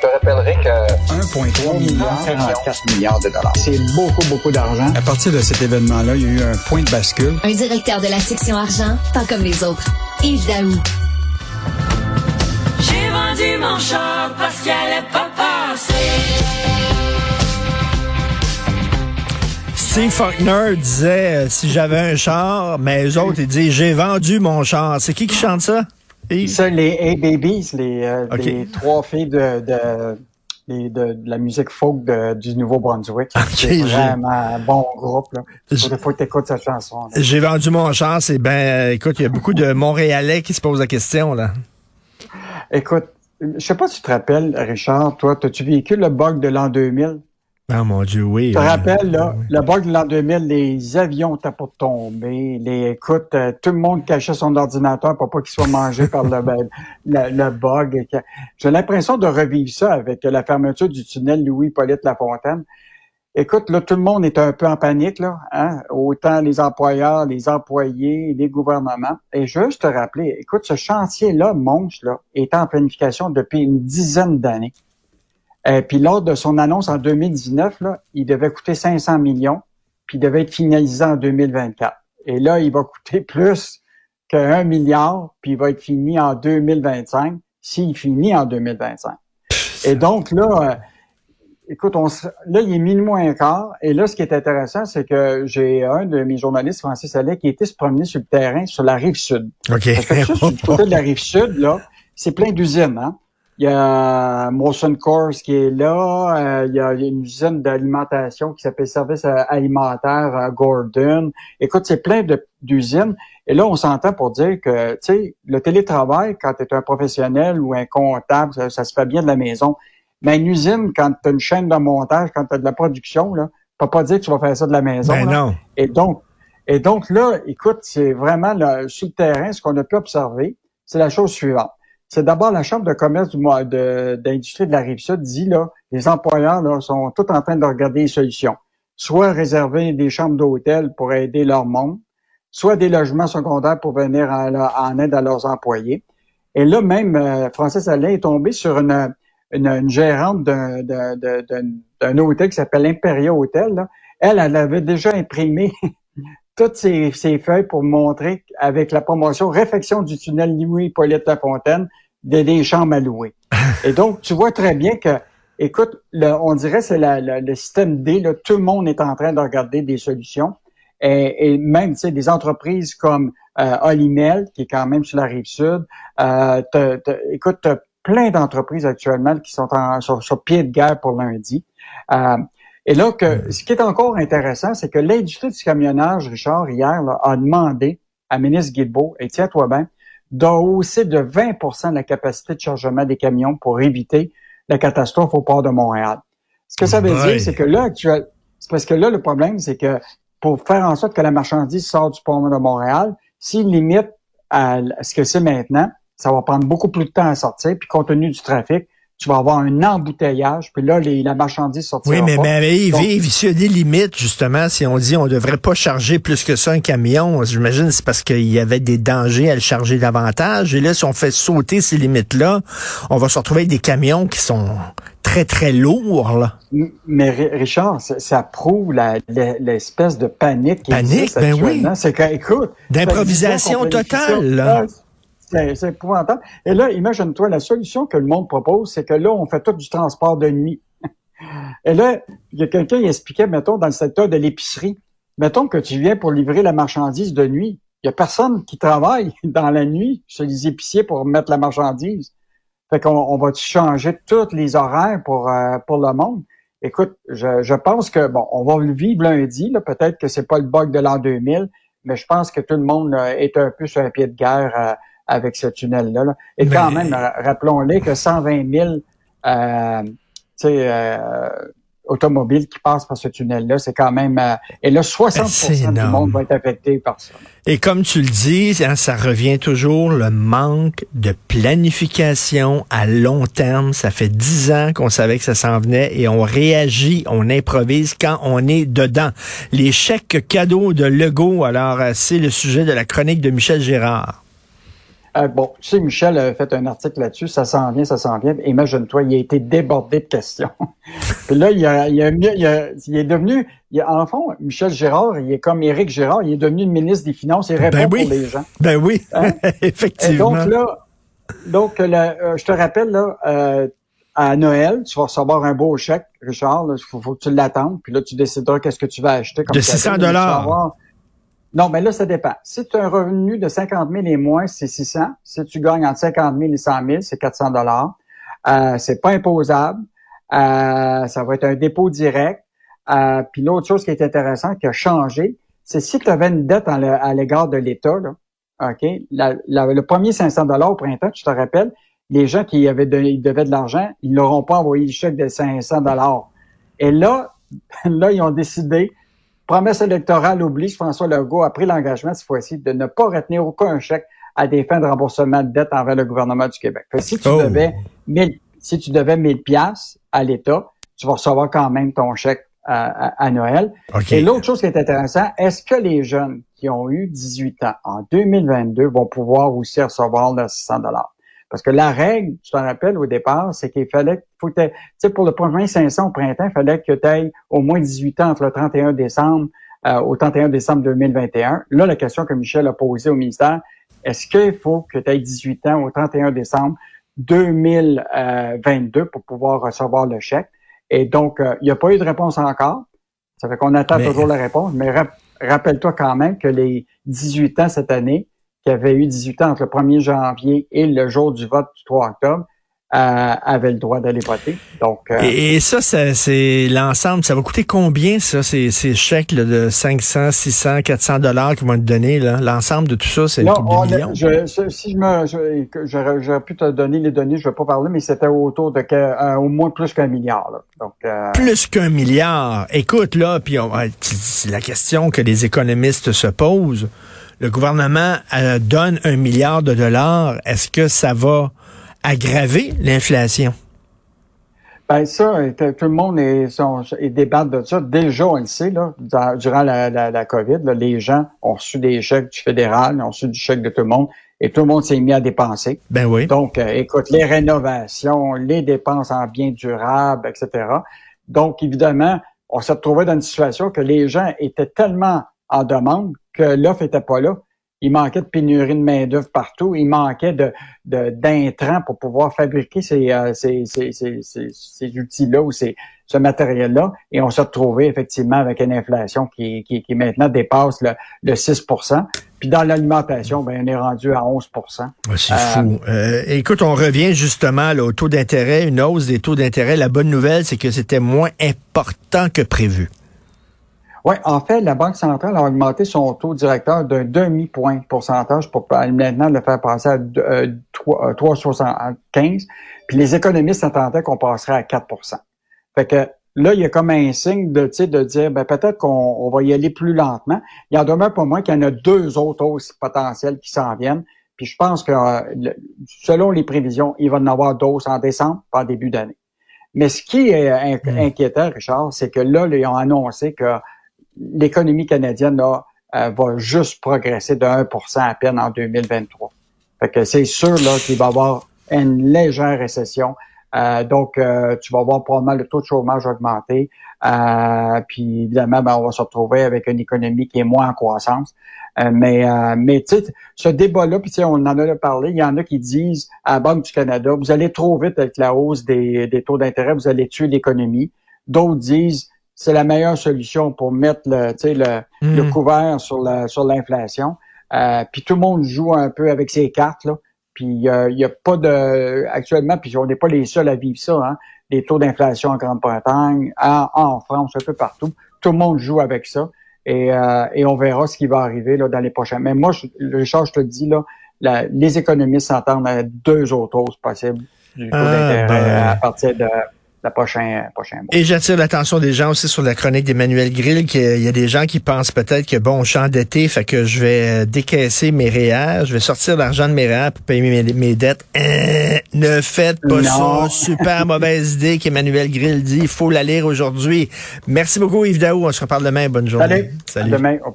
Je te rappellerai que 1,3 milliard, 44 milliards de dollars. C'est beaucoup, beaucoup d'argent. À partir de cet événement-là, il y a eu un point de bascule. Un directeur de la section argent, pas comme les autres. Yves Daou. J'ai vendu mon char parce qu'elle est pas passée. Steve Faulkner disait euh, si j'avais un char, mais eux autres, ils disent j'ai vendu mon char. C'est qui qui chante ça? Yves? Ça, les A-Babies, les, euh, les trois filles de, de, de, de la musique folk de- du Nouveau-Brunswick. c'est j'ai- vraiment un bon groupe. Là. Il faut que tu écoutes cette chanson. J'ai vendu mon char, c'est ben, euh, écoute, il y a beaucoup de Montréalais qui se posent la question, là. Écoute, je sais pas si tu te rappelles, Richard, toi, as-tu vécu le bug de l'an 2000? Ah, mon Dieu, oui. Tu te oui. rappelles, là, Oui. le bug de l'an 2000, les avions étaient pour tomber, les, écoute, euh, tout le monde cachait son ordinateur pour pas qu'il soit mangé par le, le, le bug. J'ai l'impression de revivre ça avec la fermeture du tunnel Louis-Polyte Lafontaine. Écoute, là, tout le monde est un peu en panique, là, hein? autant les employeurs, les employés, les gouvernements. Et juste te rappeler, écoute, ce chantier-là, monstre, là, est en planification depuis une dizaine d'années. Euh, puis lors de son annonce en 2019, là, il devait coûter 500 millions, puis il devait être finalisé en 2024. Et là, il va coûter plus qu'un milliard, puis il va être fini en 2025, s'il finit en 2025. Et donc là, euh, écoute, on se- là, il est minuit moins un quart, et là, ce qui est intéressant, c'est que j'ai un de mes journalistes, Francis Allais, qui était se promener sur le terrain sur la rive sud. OK. Parce que ça, sur du côté de la rive sud, là, c'est plein d'usines, hein. Il y a Molson Coors qui est là, euh, il y a une usine d'alimentation qui s'appelle Service euh, alimentaire euh, Gordon. Écoute, c'est plein d'usines. Et là, on s'entend pour dire que, tu sais, le télétravail, quand tu es un professionnel ou un comptable, ça, ça se fait bien de la maison. Mais une usine, quand tu as une chaîne de montage, quand tu as de la production, là, tu peux pas dire que tu vas faire ça de la maison. Ben non. Et donc, et donc là, écoute, c'est vraiment là, sur le terrain, ce qu'on a pu observer, c'est la chose suivante. C'est d'abord la Chambre de commerce du mois de- d'industrie de, la Rive-Sud dit, là, les employeurs là, sont tous en train de regarder les solutions. Soit réserver des chambres d'hôtel pour aider leur monde, soit des logements secondaires pour venir en, aide à leurs employés. Et là, même, euh, Francis Alain est tombé sur une, une, gérante d'un- hôtel qui s'appelle Imperia Hotel. là. Elle, elle avait déjà imprimé toutes ces, ces feuilles pour montrer avec la promotion réfection du tunnel Louis-Hippolyte Lafontaine des, des chambres à louer. Et donc, tu vois très bien que, écoute, le- on dirait c'est la- la- le système D, là, tout le monde est en train de regarder des solutions. Et, et même, tu sais, des entreprises comme euh, Olimel, qui est quand même sur la rive sud, euh, écoute, t'as plein d'entreprises actuellement qui sont en, sur, sur pied de guerre pour lundi. Euh, et là, que, ce qui est encore intéressant, c'est que l'industrie du camionnage, Richard, hier, là, a demandé à ministre Guilbeault, et tiens-toi bien, de hausser de 20% la capacité de chargement des camions pour éviter la catastrophe au port de Montréal. Ce que ça veut dire, c'est que là, actuel, c'est parce que là, le problème, c'est que pour faire en sorte que la marchandise sorte du port de Montréal, s'il limite à ce que c'est maintenant, ça va prendre beaucoup plus de temps à sortir, puis compte tenu du trafic, tu vas avoir un embouteillage, puis là, les, la marchandise sortira Oui, mais, pas. mais Yves, Donc- Yves, s'il y a des limites, justement, si on dit on devrait pas charger plus que ça un camion, j'imagine c'est parce qu'il y avait des dangers à le charger davantage. Et là, si on fait sauter ces limites-là, on va se retrouver avec des camions qui sont très, très lourds, là. Mais Ri- Richard, ça, ça prouve l'espèce de panique qui Panique, existe ben oui. C'est que, écoute, D'improvisation totale, là. C'est épouvantable. Et là, imagine-toi, la solution que le monde propose, c'est que là, on fait tout du transport de nuit. Et là, il y a quelqu'un qui expliquait, mettons, dans le secteur de l'épicerie, mettons que tu viens pour livrer la marchandise de nuit. Il y a personne qui travaille dans la nuit chez les épiciers pour mettre la marchandise. Fait qu'on on va changer tous les horaires pour, euh, pour le monde? Écoute, je, je pense que, bon, on va le vivre lundi, peut-être que c'est pas le bug de l'an 2000, mais je pense que tout le monde là, est un peu sur un pied de guerre euh, avec ce tunnel-là. là. Et quand même, ra- rappelons-les que 120 000 euh, euh, automobiles qui passent par ce tunnel-là, c'est quand même... euh, et là, 60 C'est du monde va être affecté par ça. Et comme tu le dis, hein, ça revient toujours le manque de planification à long terme. Ça fait dix ans qu'on savait que ça s'en venait et on réagit, on improvise quand on est dedans. Les chèques cadeaux de Legault, alors euh, c'est le sujet de la chronique de Michel Gérard. Euh, bon, tu sais, Michel a fait un article là-dessus, ça s'en vient, ça s'en vient. Imagine-toi, il a été débordé de questions. Puis là, il, a, il, a, il, a, il est devenu, il en fond, Michel Gérard, il est comme Éric Gérard, il est devenu le ministre des Finances, il répond ben oui. pour les gens. Ben oui, hein? effectivement. Et donc là, donc, euh, je te rappelle, là, euh, à Noël, tu vas recevoir un beau chèque, Richard. Il faut, faut, que tu l'attendes. Puis là, tu décideras qu'est-ce que tu vas acheter. Comme de 600 dollars. Non, mais là, ça dépend. Si tu as un revenu de 50 000 et moins, c'est 600. Si tu gagnes entre 50 000 et 100 000, c'est 400 dollars. Euh, c'est pas imposable. Euh, ça va être un dépôt direct. Euh, puis l'autre chose qui est intéressante, qui a changé, c'est si tu avais une dette à l'égard de l'État, OK, le premier 500 dollars au printemps, tu te rappelles, les gens qui avaient ils devaient de l'argent, ils n'auront pas envoyé le chèque de 500 dollars. Et là, là, ils ont décidé, promesse électorale oblige, François Legault a pris l'engagement cette fois-ci de ne pas retenir aucun chèque à des fins de remboursement de dette envers le gouvernement du Québec. si tu Oh. devais 1000, si tu devais 1000 pièces à l'État, tu vas recevoir quand même ton chèque à, à- à Noël. Et l'autre chose qui est intéressante, est-ce que les jeunes qui ont eu 18 ans en 2022 vont pouvoir aussi recevoir leurs 600 dollars? Parce que la règle, tu t'en rappelles au départ, c'est qu'il fallait, faut tu sais, pour le premier 500 au printemps, il fallait que tu aies au moins 18 ans entre le 31 décembre euh, au 31 décembre 2021. Là, la question que Michel a posée au ministère, est-ce qu'il faut que tu aies 18 ans au 31 décembre 2022 pour pouvoir recevoir le chèque? Et donc, euh, il n'y a pas eu de réponse encore. Ça fait qu'on attend Mais- toujours la réponse. Mais rap- rappelle-toi quand même que les 18 ans cette année, qui avaient eu 18 ans entre le 1er janvier et le jour du vote du 3 octobre, euh, avaient le droit d'aller voter. Donc, euh, Et, et ça, ça, c'est l'ensemble. Ça va coûter combien, ça, ces, ces chèques là, de 500, 600, 400 dollars qui vont être donnés? là? L'ensemble de tout ça, c'est une Non, couple on de a- millions. je, je- si je me, j'aurais, pu te donner les données, je vais pas parler, mais c'était autour de euh, au moins plus qu'un milliard. Là. Donc, euh, Plus qu'un milliard. Écoute, là, puis la question que les économistes se posent. Le gouvernement euh, donne un milliard de dollars. Est-ce que ça va aggraver l'inflation? ben ça, tout le monde est, sont, est débattent de ça. Déjà, on le sait, là, dans- durant la, la, la COVID, là, les gens ont reçu des chèques du fédéral, ont reçu du chèque de tout le monde, et tout le monde s'est mis à dépenser. Ben oui. Donc, euh, écoute, les rénovations, les dépenses en biens durables, etc. Donc, évidemment, on s'est retrouvé dans une situation que les gens étaient tellement en demande que l'offre était pas là. Il manquait de pénurie de main-d'œuvre partout. Il manquait de, de- d'intrants pour pouvoir fabriquer ces, euh, ces, ces, ces, ces, ces outils-là ou ces, ce matériel-là. Et on s'est retrouvé effectivement avec une inflation qui, qui, qui maintenant dépasse le, le 6 Puis dans l'alimentation, ben, on est rendu à 11 Ouais, C'est Euh, fou. Euh, écoute, on revient justement là, au taux d'intérêt, une hausse des taux d'intérêt. La bonne nouvelle, c'est que c'était moins important que prévu. Oui, en fait, la Banque centrale a augmenté son taux directeur d'un demi-point de pourcentage pour maintenant le faire passer à euh, 3, euh, 3,75. Puis les économistes attendaient qu'on passerait à 4% Fait que là, il y a comme un signe de, de dire, ben, peut-être qu'on on va y aller plus lentement. Il en demeure pas moins qu'il y en a deux autres hausses potentielles qui s'en viennent. Puis je pense que euh, selon les prévisions, il va y en avoir d'autres en décembre, pas en début d'année. Mais ce qui est in- Mm. inquiétant, Richard, c'est que là, ils ont annoncé que l'économie canadienne là, euh, va juste progresser de 1% à peine en 2023. Fait que c'est sûr là qu'il va y avoir une légère récession. Euh, donc, euh, tu vas voir probablement le taux de chômage augmenter. Euh, puis évidemment, ben, on va se retrouver avec une économie qui est moins en croissance. Euh, mais euh, mais tu ce débat-là, puis on en a parlé, il y en a qui disent à la Banque du Canada, vous allez trop vite avec la hausse des, des taux d'intérêt, vous allez tuer l'économie. D'autres disent c'est la meilleure solution pour mettre le, tu sais, le, Mm. le couvert sur la sur l'inflation. Euh, puis tout le monde joue un peu avec ses cartes là. Puis euh, il y a pas de actuellement, puis on n'est pas les seuls à vivre ça. Hein, les taux d'inflation en Grande-Bretagne, en, en France, un peu partout. Tout le monde joue avec ça. Et, euh, et on verra ce qui va arriver là, dans les prochains. Mais moi, je, Richard, je te dis, là, la- les économistes s'entendent à deux autres hausses possibles du taux Ah, d'intérêt ben. à partir de la prochaine prochain mois. Et j'attire l'attention des gens aussi sur la chronique d'Emmanuel Grill, qu'il y a des gens qui pensent peut-être que bon, je suis endetté, fait que je vais euh, décaisser mes REER, je vais sortir l'argent de mes REER pour payer mes, mes dettes. Euh, ne faites pas Non. ça. Super mauvaise idée qu'Emmanuel Grill dit. Il faut la lire aujourd'hui. Merci beaucoup, Yves Daou. On se reparle demain. Bonne journée. Salut. À demain. Au